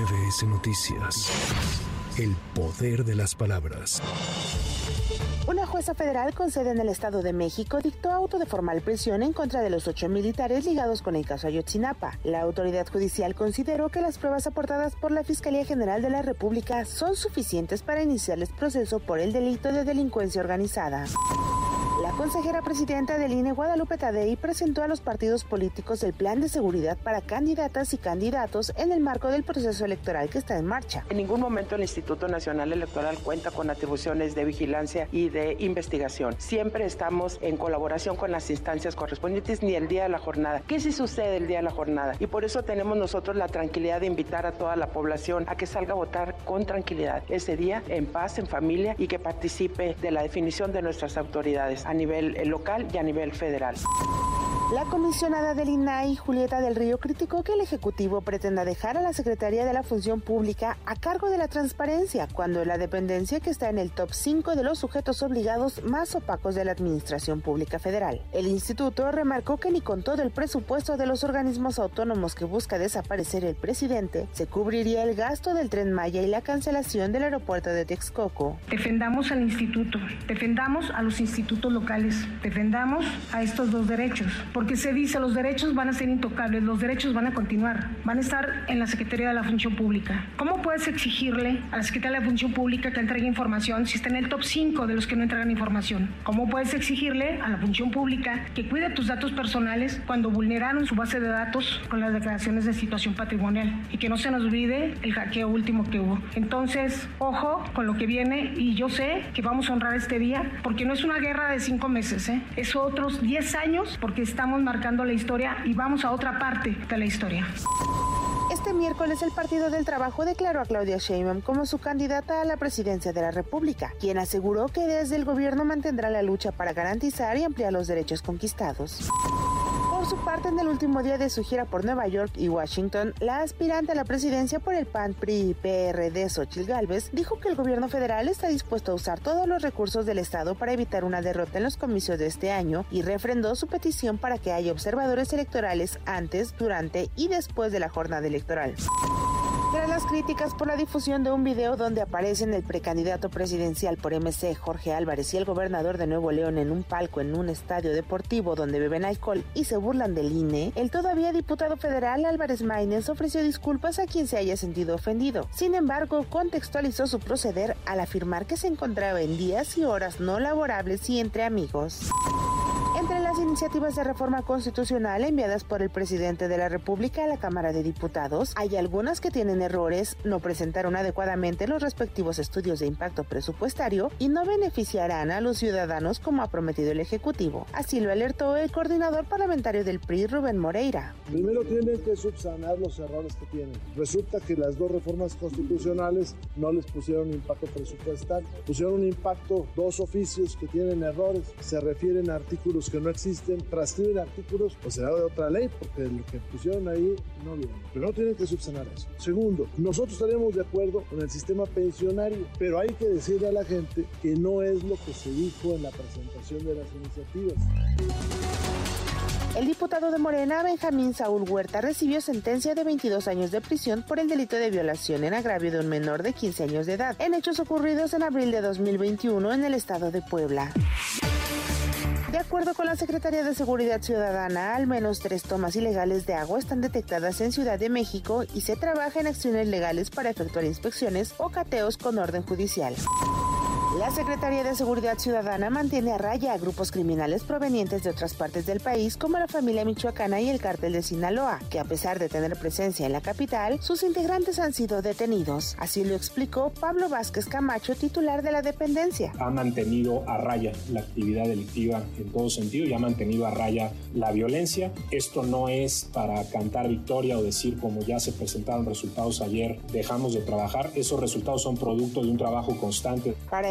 MBS Noticias. El poder de las palabras. Una jueza federal con sede en el Estado de México dictó auto de formal prisión en contra de los ocho militares ligados con el caso Ayotzinapa. La autoridad judicial consideró que las pruebas aportadas por la Fiscalía General de la República son suficientes para iniciarles proceso por el delito de delincuencia organizada. Consejera presidenta del INE, Guadalupe Tadei, presentó a los partidos políticos el plan de seguridad para candidatas y candidatos en el marco del proceso electoral que está en marcha. En ningún momento el Instituto Nacional Electoral cuenta con atribuciones de vigilancia y de investigación. Siempre estamos en colaboración con las instancias correspondientes ni el día de la jornada. ¿Qué si sucede el día de la jornada? Y por eso tenemos nosotros la tranquilidad de invitar a toda la población a que salga a votar con tranquilidad ese día, en paz, en familia y que participe de la definición de nuestras autoridades a nivel eh, local y a nivel federal. La comisionada del INAI, Julieta del Río, criticó que el Ejecutivo pretenda dejar a la Secretaría de la Función Pública a cargo de la transparencia, cuando la dependencia que está en el top 5 de los sujetos obligados más opacos de la Administración Pública Federal. El instituto remarcó que ni con todo el presupuesto de los organismos autónomos que busca desaparecer el presidente, se cubriría el gasto del tren Maya y la cancelación del aeropuerto de Texcoco. Defendamos al instituto, defendamos a los institutos locales, defendamos a estos dos derechos porque se dice los derechos van a ser intocables, los derechos van a continuar, van a estar en la Secretaría de la Función Pública. ¿Cómo puedes exigirle a la Secretaría de la Función Pública que entregue información si está en el top 5 de los que no entregan información? ¿Cómo puedes exigirle a la Función Pública que cuide tus datos personales cuando vulneraron su base de datos con las declaraciones de situación patrimonial? Y que no se nos olvide el hackeo último que hubo. Entonces, ojo con lo que viene y yo sé que vamos a honrar este día porque no es una guerra de cinco meses, ¿eh? es otros 10 años porque estamos marcando la historia y vamos a otra parte de la historia. Este miércoles el Partido del Trabajo declaró a Claudia Sheinbaum como su candidata a la presidencia de la República, quien aseguró que desde el gobierno mantendrá la lucha para garantizar y ampliar los derechos conquistados. Su parte, en el último día de su gira por Nueva York y Washington, la aspirante a la presidencia por el PAN PRI PRD Xochitl Gálvez dijo que el gobierno federal está dispuesto a usar todos los recursos del Estado para evitar una derrota en los comicios de este año y refrendó su petición para que haya observadores electorales antes, durante y después de la jornada electoral. Críticas por la difusión de un video donde aparecen el precandidato presidencial por MC Jorge Álvarez y el gobernador de Nuevo León en un palco en un estadio deportivo donde beben alcohol y se burlan del INE, el todavía diputado federal Álvarez Maínez ofreció disculpas a quien se haya sentido ofendido. Sin embargo, contextualizó su proceder al afirmar que se encontraba en días y horas no laborables y entre amigos. Iniciativas de reforma constitucional enviadas por el presidente de la República a la Cámara de Diputados, hay algunas que tienen errores, no presentaron adecuadamente los respectivos estudios de impacto presupuestario y no beneficiarán a los ciudadanos como ha prometido el Ejecutivo. Así lo alertó el coordinador parlamentario del PRI, Rubén Moreira. Primero tienen que subsanar los errores que tienen. Resulta que las dos reformas constitucionales no les pusieron impacto presupuestal, pusieron un impacto, dos oficios que tienen errores, se refieren a artículos que no existen, transcriben artículos, pues será de otra ley, porque lo que pusieron ahí no viene. Pero no tienen que subsanar eso. Segundo, nosotros estaríamos de acuerdo con el sistema pensionario, pero hay que decirle a la gente que no es lo que se dijo en la presentación de las iniciativas. El diputado de Morena, Benjamín Saúl Huerta, recibió sentencia de 22 años de prisión por el delito de violación en agravio de un menor de 15 años de edad, en hechos ocurridos en abril de 2021 en el estado de Puebla. De acuerdo con la Secretaría de Seguridad Ciudadana, al menos tres tomas ilegales de agua están detectadas en Ciudad de México y se trabaja en acciones legales para efectuar inspecciones o cateos con orden judicial. La Secretaría de Seguridad Ciudadana mantiene a raya a grupos criminales provenientes de otras partes del país como la familia michoacana y el cártel de Sinaloa, que a pesar de tener presencia en la capital, sus integrantes han sido detenidos. Así lo explicó Pablo Vázquez Camacho, titular de la dependencia. Ha mantenido a raya la actividad delictiva en todo sentido y ha mantenido a raya la violencia. Esto no es para cantar victoria o decir como ya se presentaron resultados ayer, dejamos de trabajar. Esos resultados son producto de un trabajo constante. Para